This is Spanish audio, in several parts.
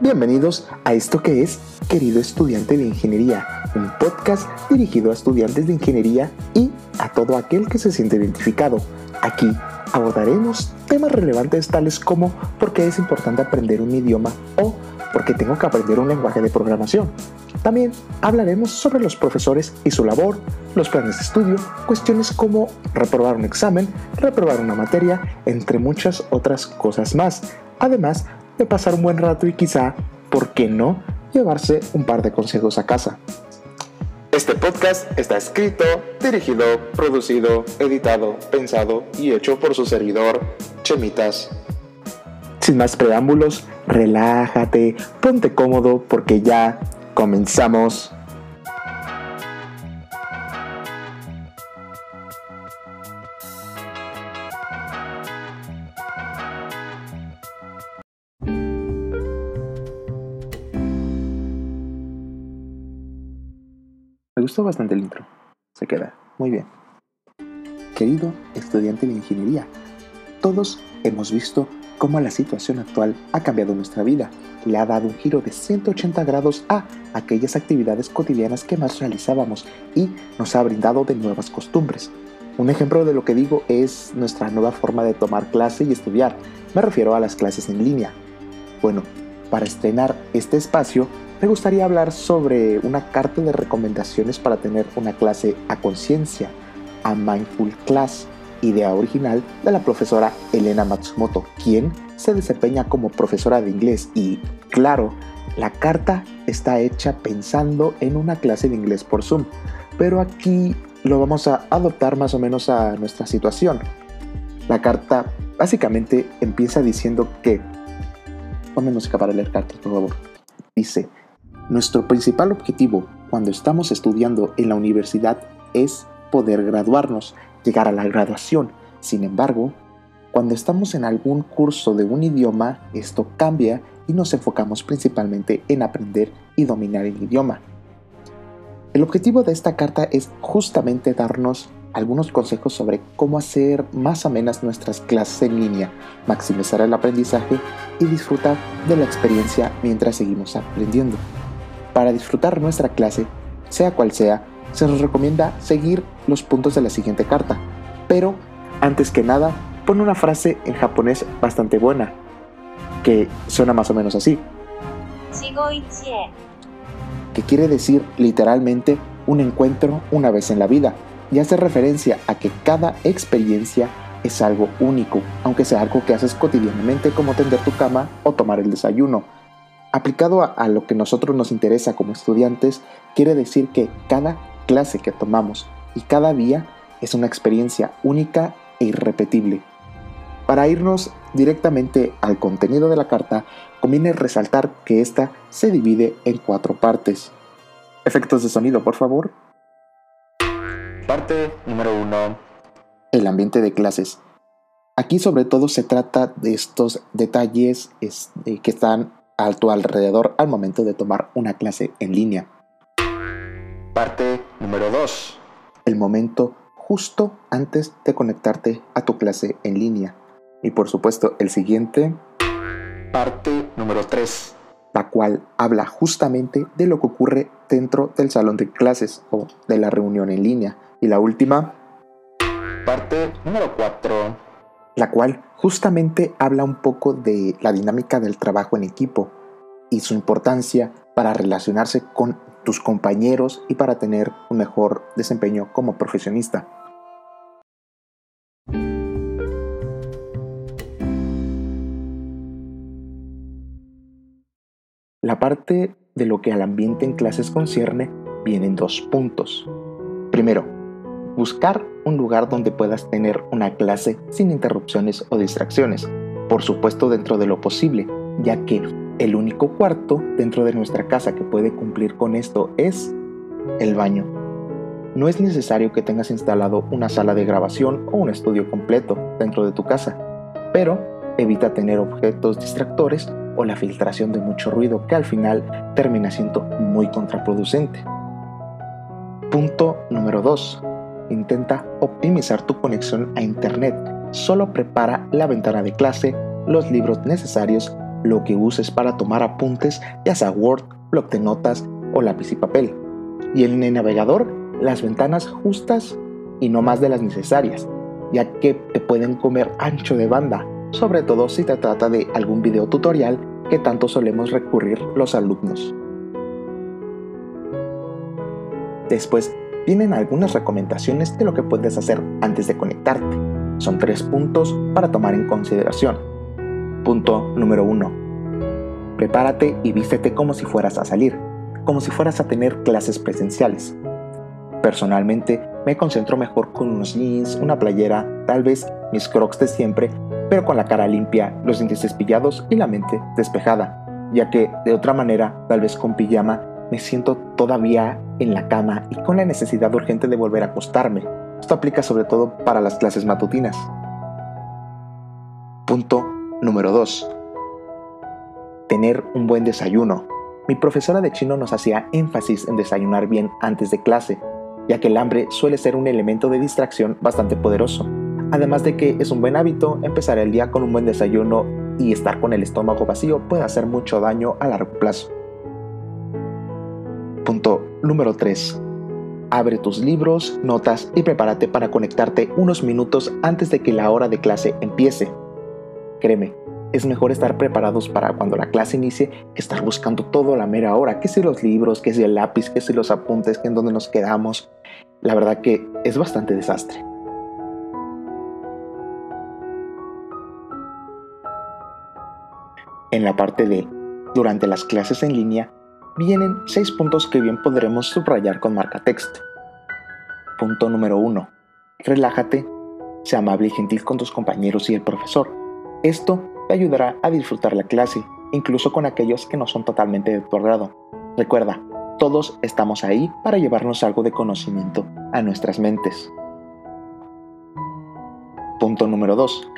Bienvenidos a esto que es Querido Estudiante de Ingeniería, un podcast dirigido a estudiantes de ingeniería y a todo aquel que se siente identificado. Aquí abordaremos temas relevantes tales como por qué es importante aprender un idioma o por qué tengo que aprender un lenguaje de programación. También hablaremos sobre los profesores y su labor, los planes de estudio, cuestiones como reprobar un examen, reprobar una materia, entre muchas otras cosas más. Además, de pasar un buen rato y quizá, ¿por qué no?, llevarse un par de consejos a casa. Este podcast está escrito, dirigido, producido, editado, pensado y hecho por su servidor, Chemitas. Sin más preámbulos, relájate, ponte cómodo porque ya comenzamos. Bastante el intro. Se queda muy bien. Querido estudiante de ingeniería, todos hemos visto cómo la situación actual ha cambiado nuestra vida. Le ha dado un giro de 180 grados a aquellas actividades cotidianas que más realizábamos y nos ha brindado de nuevas costumbres. Un ejemplo de lo que digo es nuestra nueva forma de tomar clase y estudiar. Me refiero a las clases en línea. Bueno, para estrenar este espacio me gustaría hablar sobre una carta de recomendaciones para tener una clase a conciencia, a Mindful Class, idea original de la profesora Elena Matsumoto, quien se desempeña como profesora de inglés y, claro, la carta está hecha pensando en una clase de inglés por Zoom, pero aquí lo vamos a adoptar más o menos a nuestra situación. La carta básicamente empieza diciendo que, ponme música para leer cartas, por favor. Dice, nuestro principal objetivo cuando estamos estudiando en la universidad es poder graduarnos, llegar a la graduación. Sin embargo, cuando estamos en algún curso de un idioma, esto cambia y nos enfocamos principalmente en aprender y dominar el idioma. El objetivo de esta carta es justamente darnos algunos consejos sobre cómo hacer más amenas nuestras clases en línea, maximizar el aprendizaje y disfrutar de la experiencia mientras seguimos aprendiendo. Para disfrutar nuestra clase, sea cual sea, se nos recomienda seguir los puntos de la siguiente carta. Pero, antes que nada, pone una frase en japonés bastante buena, que suena más o menos así. Que quiere decir literalmente un encuentro una vez en la vida, y hace referencia a que cada experiencia es algo único, aunque sea algo que haces cotidianamente como tender tu cama o tomar el desayuno Aplicado a, lo que nosotros nos interesa como estudiantes, quiere decir que cada clase que tomamos y cada día es una experiencia única e irrepetible. Para irnos directamente al contenido de la carta, conviene resaltar que esta se divide en cuatro partes. Efectos de sonido, por favor. Parte número uno. El ambiente de clases. Aquí sobre todo se trata de estos detalles este, que están a tu alrededor al momento de tomar una clase en línea. Parte número 2. El momento justo antes de conectarte a tu clase en línea. Y por supuesto el siguiente. Parte número 3. La cual habla justamente de lo que ocurre dentro del salón de clases o de la reunión en línea. Y la última. Parte número 4 la cual justamente habla un poco de la dinámica del trabajo en equipo y su importancia para relacionarse con tus compañeros y para tener un mejor desempeño como profesionista. La parte de lo que al ambiente en clases concierne vienen dos puntos. Primero, buscar un lugar donde puedas tener una clase sin interrupciones o distracciones, por supuesto dentro de lo posible, ya que el único cuarto dentro de nuestra casa que puede cumplir con esto es el baño. No es necesario que tengas instalado una sala de grabación o un estudio completo dentro de tu casa, pero evita tener objetos distractores o la filtración de mucho ruido que al final termina siendo muy contraproducente. Punto número 2. Intenta optimizar tu conexión a Internet. Solo prepara la ventana de clase, los libros necesarios lo que uses para tomar apuntes, ya sea Word, bloc de notas o lápiz y papel. Y en el navegador, las ventanas justas y no más de las necesarias, ya que te pueden comer ancho de banda, sobre todo si te trata de algún video tutorial que tanto solemos recurrir los alumnos. Después vienen algunas recomendaciones de lo que puedes hacer antes de conectarte. Son tres puntos para tomar en consideración. Punto número 1. Prepárate y vístete como si fueras a salir, como si fueras a tener clases presenciales. Personalmente me concentro mejor con unos jeans, una playera, tal vez mis crocs de siempre, pero con la cara limpia, los dientes despillados y la mente despejada, ya que de otra manera, tal vez con pijama, me siento todavía en la cama y con la necesidad urgente de volver a acostarme. Esto aplica sobre todo para las clases matutinas. Punto número 2. Tener un buen desayuno. Mi profesora de chino nos hacía énfasis en desayunar bien antes de clase, ya que el hambre suele ser un elemento de distracción bastante poderoso. Además de que es un buen hábito empezar el día con un buen desayuno y estar con el estómago vacío puede hacer mucho daño a largo plazo. Punto número 3. Abre tus libros, notas y prepárate para conectarte unos minutos antes de que la hora de clase empiece. Créeme, es mejor estar preparados para cuando la clase inicie que estar buscando todo a la mera hora, que si los libros, que si el lápiz, que si los apuntes, que en dónde nos quedamos. La verdad que es bastante desastre. En la parte de durante las clases en línea, vienen seis puntos que bien podremos subrayar con marca texto. Punto número 1. Relájate, sea amable y gentil con tus compañeros y el profesor. Esto te ayudará a disfrutar la clase, incluso con aquellos que no son totalmente de tu agrado. Recuerda, todos estamos ahí para llevarnos algo de conocimiento a nuestras mentes. Punto número 2.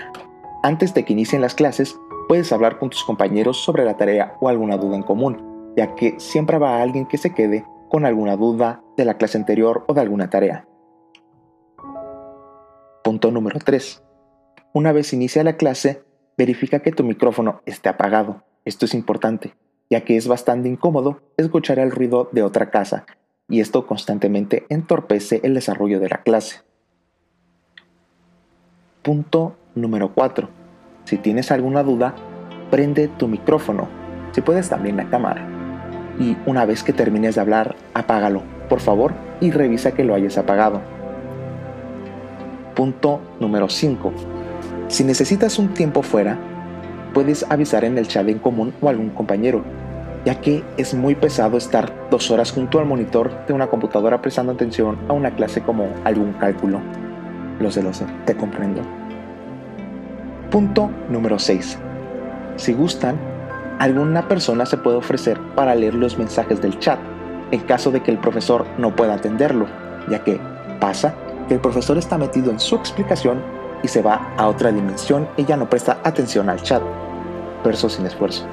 Antes de que inicien las clases, puedes hablar con tus compañeros sobre la tarea o alguna duda en común ya que siempre va alguien que se quede con alguna duda de la clase anterior o de alguna tarea. Punto número 3. Una vez inicia la clase, verifica que tu micrófono esté apagado. Esto es importante, ya que es bastante incómodo escuchar el ruido de otra casa y esto constantemente entorpece el desarrollo de la clase. Punto número 4. Si tienes alguna duda, prende tu micrófono, si puedes también la cámara y una vez que termines de hablar, apágalo, por favor, y revisa que lo hayas apagado. Punto número 5. Si necesitas un tiempo fuera, puedes avisar en el chat en común o algún compañero, ya que es muy pesado estar dos horas junto al monitor de una computadora prestando atención a una clase como algún cálculo. Lo sé, lo sé, te comprendo. Punto número 6. Si gustan, alguna persona se puede ofrecer para leer los mensajes del chat en caso de que el profesor no pueda atenderlo, ya que pasa que el profesor está metido en su explicación y se va a otra dimensión y ya no presta atención al chat. Verso sin esfuerzo.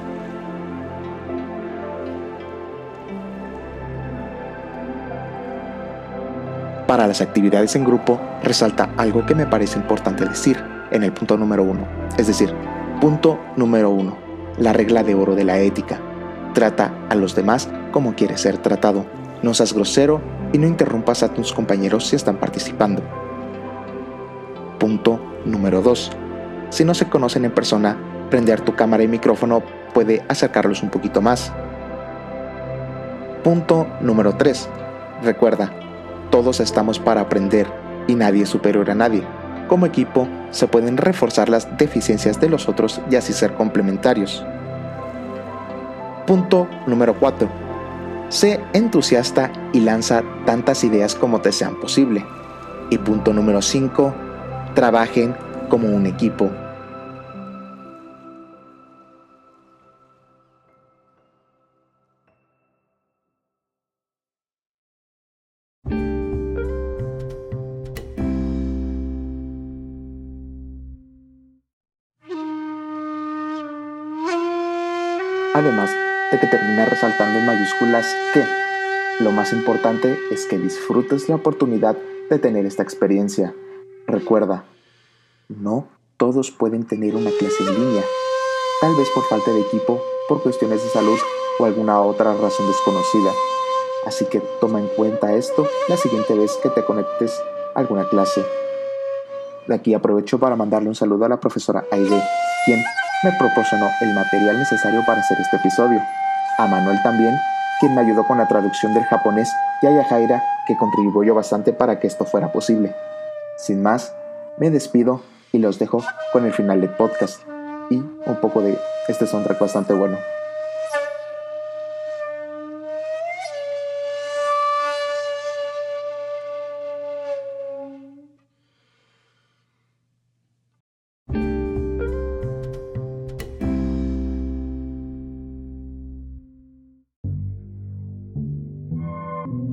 Para las actividades en grupo, resalta algo que me parece importante decir en el punto número uno. Es decir, punto número uno la regla de oro de la ética. Trata a los demás como quieres ser tratado. No seas grosero y no interrumpas a tus compañeros si están participando. Punto número 2. Si no se conocen en persona, prender tu cámara y micrófono puede acercarlos un poquito más. Punto número 3. Recuerda, todos estamos para aprender y nadie es superior a nadie. Como equipo, se pueden reforzar las deficiencias de los otros y así ser complementarios. Punto número 4. Sé entusiasta y lanza tantas ideas como te sean posible. Y punto número 5. Trabajen como un equipo Además de que termina resaltando en mayúsculas que lo más importante es que disfrutes la oportunidad de tener esta experiencia. Recuerda, no todos pueden tener una clase en línea. tal vez por falta de equipo, por cuestiones de salud o alguna otra razón desconocida. Así que toma en cuenta esto la siguiente vez que te conectes a alguna clase. De aquí aprovecho para mandarle un saludo a la profesora Aide, quien me proporcionó el material necesario para hacer este episodio. A Manuel también, quien me ayudó con la traducción del japonés, y a Yajaira, que contribuyó bastante para que esto fuera posible. Sin más, me despido y los dejo con el final del podcast y un poco de este soundtrack bastante bueno.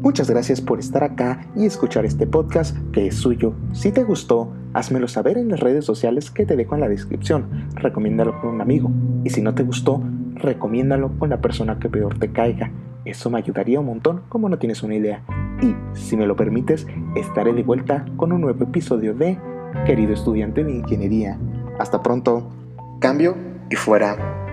Muchas gracias por estar acá y escuchar este podcast que es suyo. Si te gustó, házmelo saber en las redes sociales que te dejo en la descripción. Recomiéndalo con un amigo. Y si no te gustó, recomiéndalo con la persona que peor te caiga. Eso me ayudaría un montón como no tienes una idea. Y si me lo permites, estaré de vuelta con un nuevo episodio de Querido estudiante de ingeniería. Hasta pronto. Cambio y fuera.